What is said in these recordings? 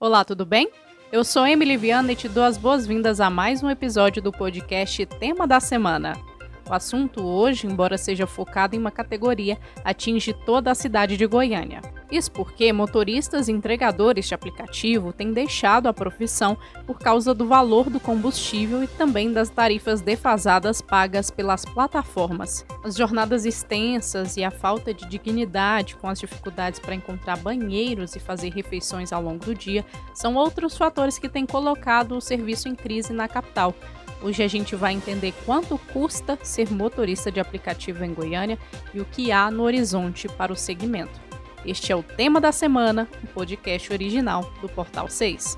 Olá, tudo bem? Eu sou Emily Viana e te dou as boas-vindas a mais um episódio do podcast Tema da Semana. O assunto hoje, embora seja focado em uma categoria, atinge toda a cidade de Goiânia. Isso porque motoristas e entregadores de aplicativo têm deixado a profissão por causa do valor do combustível e também das tarifas defasadas pagas pelas plataformas. As jornadas extensas e a falta de dignidade com as dificuldades para encontrar banheiros e fazer refeições ao longo do dia são outros fatores que têm colocado o serviço em crise na capital. Hoje a gente vai entender quanto custa ser motorista de aplicativo em Goiânia e o que há no horizonte para o segmento. Este é o tema da semana, o podcast original do Portal 6.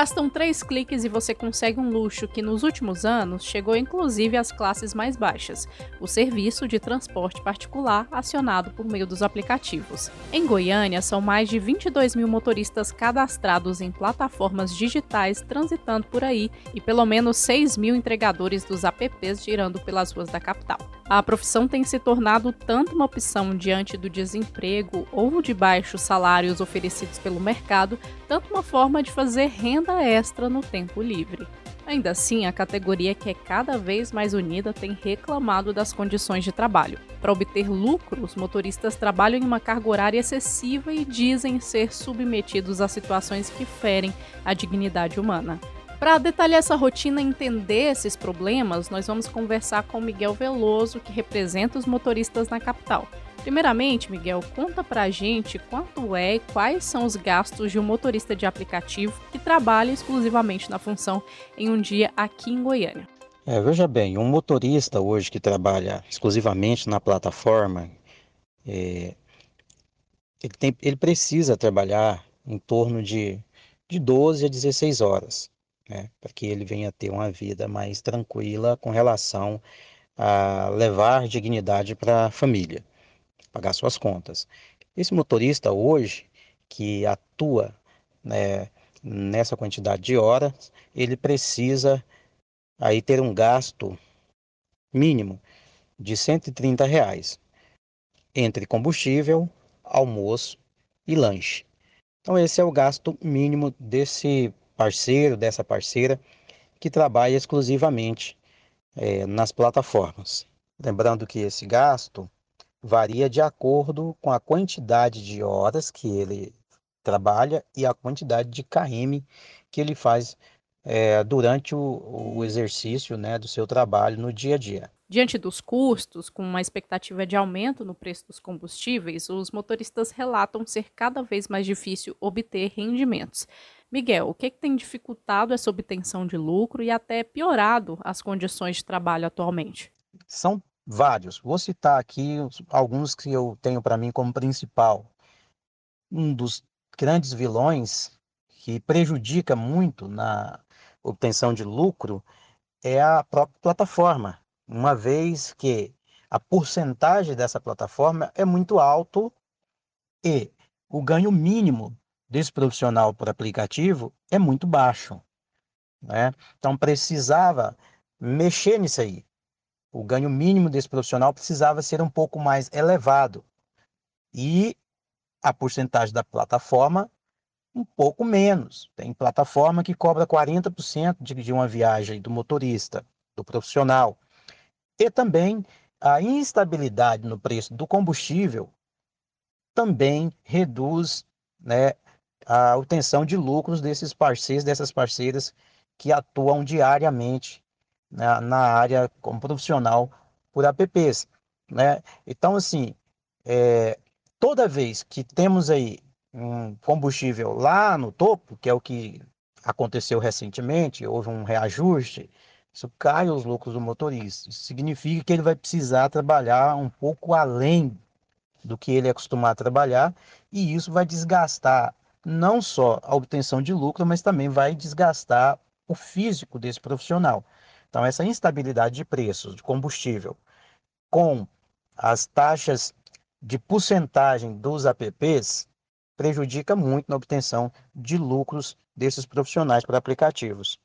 Bastam três cliques e você consegue um luxo que nos últimos anos chegou inclusive às classes mais baixas: o serviço de transporte particular acionado por meio dos aplicativos. Em Goiânia, são mais de 22 mil motoristas cadastrados em plataformas digitais transitando por aí e pelo menos 6 mil entregadores dos apps girando pelas ruas da capital. A profissão tem se tornado tanto uma opção diante do desemprego ou de baixos salários oferecidos pelo mercado, tanto uma forma de fazer renda extra no tempo livre. Ainda assim, a categoria que é cada vez mais unida tem reclamado das condições de trabalho. Para obter lucro, os motoristas trabalham em uma carga horária excessiva e dizem ser submetidos a situações que ferem a dignidade humana. Para detalhar essa rotina e entender esses problemas, nós vamos conversar com Miguel Veloso, que representa os motoristas na capital. Primeiramente, Miguel, conta pra gente quanto é e quais são os gastos de um motorista de aplicativo que trabalha exclusivamente na função em um dia aqui em Goiânia. É, veja bem, um motorista hoje que trabalha exclusivamente na plataforma, é, ele, tem, ele precisa trabalhar em torno de, de 12 a 16 horas né, para que ele venha ter uma vida mais tranquila com relação a levar dignidade para a família, pagar suas contas. Esse motorista hoje que atua né, nessa quantidade de horas, ele precisa aí ter um gasto mínimo de 130 reais entre combustível, almoço e lanche. Então esse é o gasto mínimo desse parceiro, dessa parceira, que trabalha exclusivamente é, nas plataformas. Lembrando que esse gasto varia de acordo com a quantidade de horas que ele trabalha e a quantidade de KM que ele faz é, durante o, o exercício né, do seu trabalho no dia a dia. Diante dos custos, com uma expectativa de aumento no preço dos combustíveis, os motoristas relatam ser cada vez mais difícil obter rendimentos. Miguel, o que, que tem dificultado essa obtenção de lucro e até piorado as condições de trabalho atualmente? São vários. Vou citar aqui alguns que eu tenho para mim como principal. Um dos grandes vilões que prejudica muito na obtenção de lucro é a própria plataforma, uma vez que a porcentagem dessa plataforma é muito alto e o ganho mínimo desse profissional por aplicativo é muito baixo. Né? Então precisava mexer nisso aí. O ganho mínimo desse profissional precisava ser um pouco mais elevado. E a porcentagem da plataforma um pouco menos. Tem plataforma que cobra 40% de uma viagem do motorista, do profissional. E também a instabilidade no preço do combustível também reduz né, a obtenção de lucros desses parceiros, dessas parceiras que atuam diariamente na, na área como profissional por apps. Né? Então, assim, é, toda vez que temos aí um combustível lá no topo, que é o que aconteceu recentemente, houve um reajuste, isso cai os lucros do motorista. Isso significa que ele vai precisar trabalhar um pouco além do que ele é acostumado a trabalhar, e isso vai desgastar não só a obtenção de lucro, mas também vai desgastar o físico desse profissional. Então, essa instabilidade de preços de combustível com as taxas de porcentagem dos apps prejudica muito na obtenção de lucros desses profissionais para aplicativos.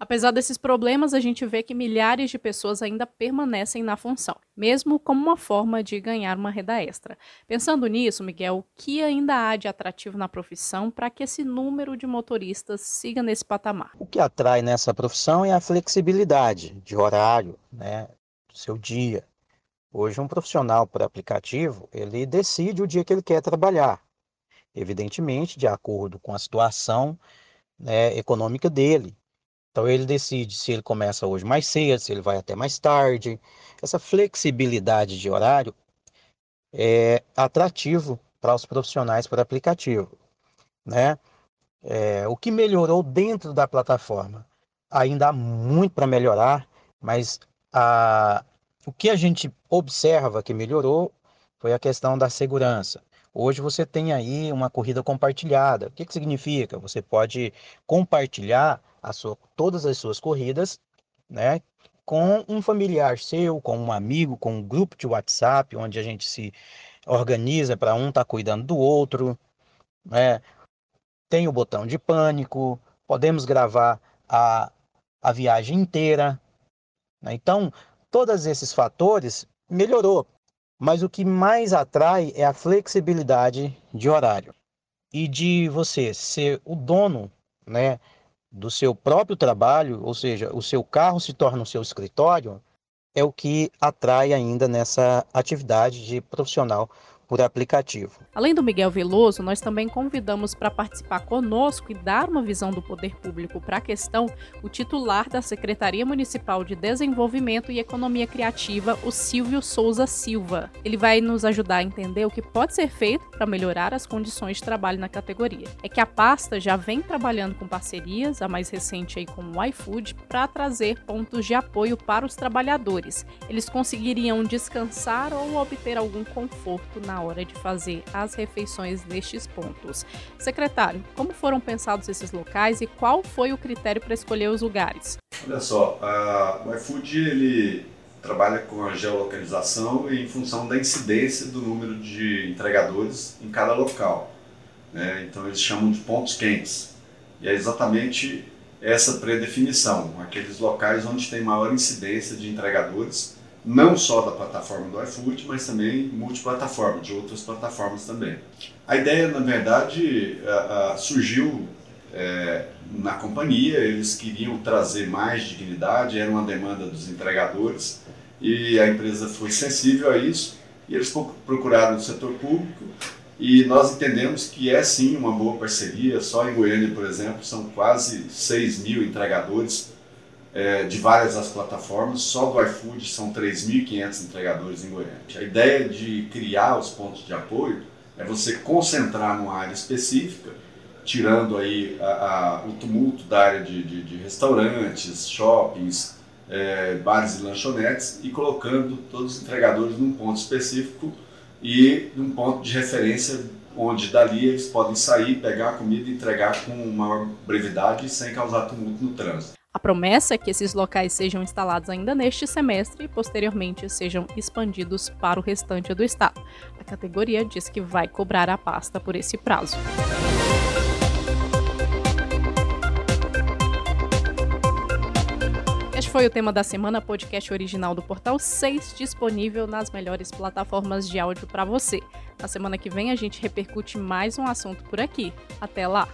Apesar desses problemas, a gente vê que milhares de pessoas ainda permanecem na função, mesmo como uma forma de ganhar uma renda extra. Pensando nisso, Miguel, o que ainda há de atrativo na profissão para que esse número de motoristas siga nesse patamar? O que atrai nessa profissão é a flexibilidade de horário, né, do seu dia. Hoje, um profissional por aplicativo, ele decide o dia que ele quer trabalhar, evidentemente, de acordo com a situação né, econômica dele. Então ele decide se ele começa hoje mais cedo, se ele vai até mais tarde. Essa flexibilidade de horário é atrativo para os profissionais por aplicativo, né? É, o que melhorou dentro da plataforma? Ainda há muito para melhorar, mas a, o que a gente observa que melhorou foi a questão da segurança. Hoje você tem aí uma corrida compartilhada. O que, que significa? Você pode compartilhar sua, todas as suas corridas, né? Com um familiar seu, com um amigo, com um grupo de WhatsApp, onde a gente se organiza para um estar tá cuidando do outro, né? Tem o botão de pânico, podemos gravar a, a viagem inteira. Né? Então, todos esses fatores melhorou. Mas o que mais atrai é a flexibilidade de horário e de você ser o dono, né, do seu próprio trabalho, ou seja, o seu carro se torna o seu escritório, é o que atrai ainda nessa atividade de profissional por aplicativo. Além do Miguel Veloso, nós também convidamos para participar conosco e dar uma visão do poder público para a questão o titular da Secretaria Municipal de Desenvolvimento e Economia Criativa, o Silvio Souza Silva. Ele vai nos ajudar a entender o que pode ser feito para melhorar as condições de trabalho na categoria. É que a pasta já vem trabalhando com parcerias, a mais recente aí com o iFood, para trazer pontos de apoio para os trabalhadores. Eles conseguiriam descansar ou obter algum conforto na hora de fazer as refeições nestes pontos. Secretário, como foram pensados esses locais e qual foi o critério para escolher os lugares? Olha só, a, o iFood ele trabalha com a geolocalização em função da incidência do número de entregadores em cada local. Né? Então eles chamam de pontos quentes. E é exatamente essa predefinição, aqueles locais onde tem maior incidência de entregadores não só da plataforma do iFood, mas também multiplataforma, de outras plataformas também. A ideia, na verdade, surgiu é, na companhia, eles queriam trazer mais dignidade, era uma demanda dos entregadores e a empresa foi sensível a isso e eles procuraram o setor público e nós entendemos que é sim uma boa parceria. Só em Goiânia, por exemplo, são quase 6 mil entregadores é, de várias das plataformas, só do iFood são 3.500 entregadores em Goiânia. A ideia de criar os pontos de apoio é você concentrar numa área específica, tirando aí a, a, o tumulto da área de, de, de restaurantes, shoppings, é, bares e lanchonetes e colocando todos os entregadores num ponto específico e num ponto de referência onde dali eles podem sair, pegar a comida e entregar com maior brevidade sem causar tumulto no trânsito. A promessa é que esses locais sejam instalados ainda neste semestre e posteriormente sejam expandidos para o restante do estado. A categoria diz que vai cobrar a pasta por esse prazo. Este foi o tema da semana, podcast original do Portal 6, disponível nas melhores plataformas de áudio para você. Na semana que vem a gente repercute mais um assunto por aqui. Até lá!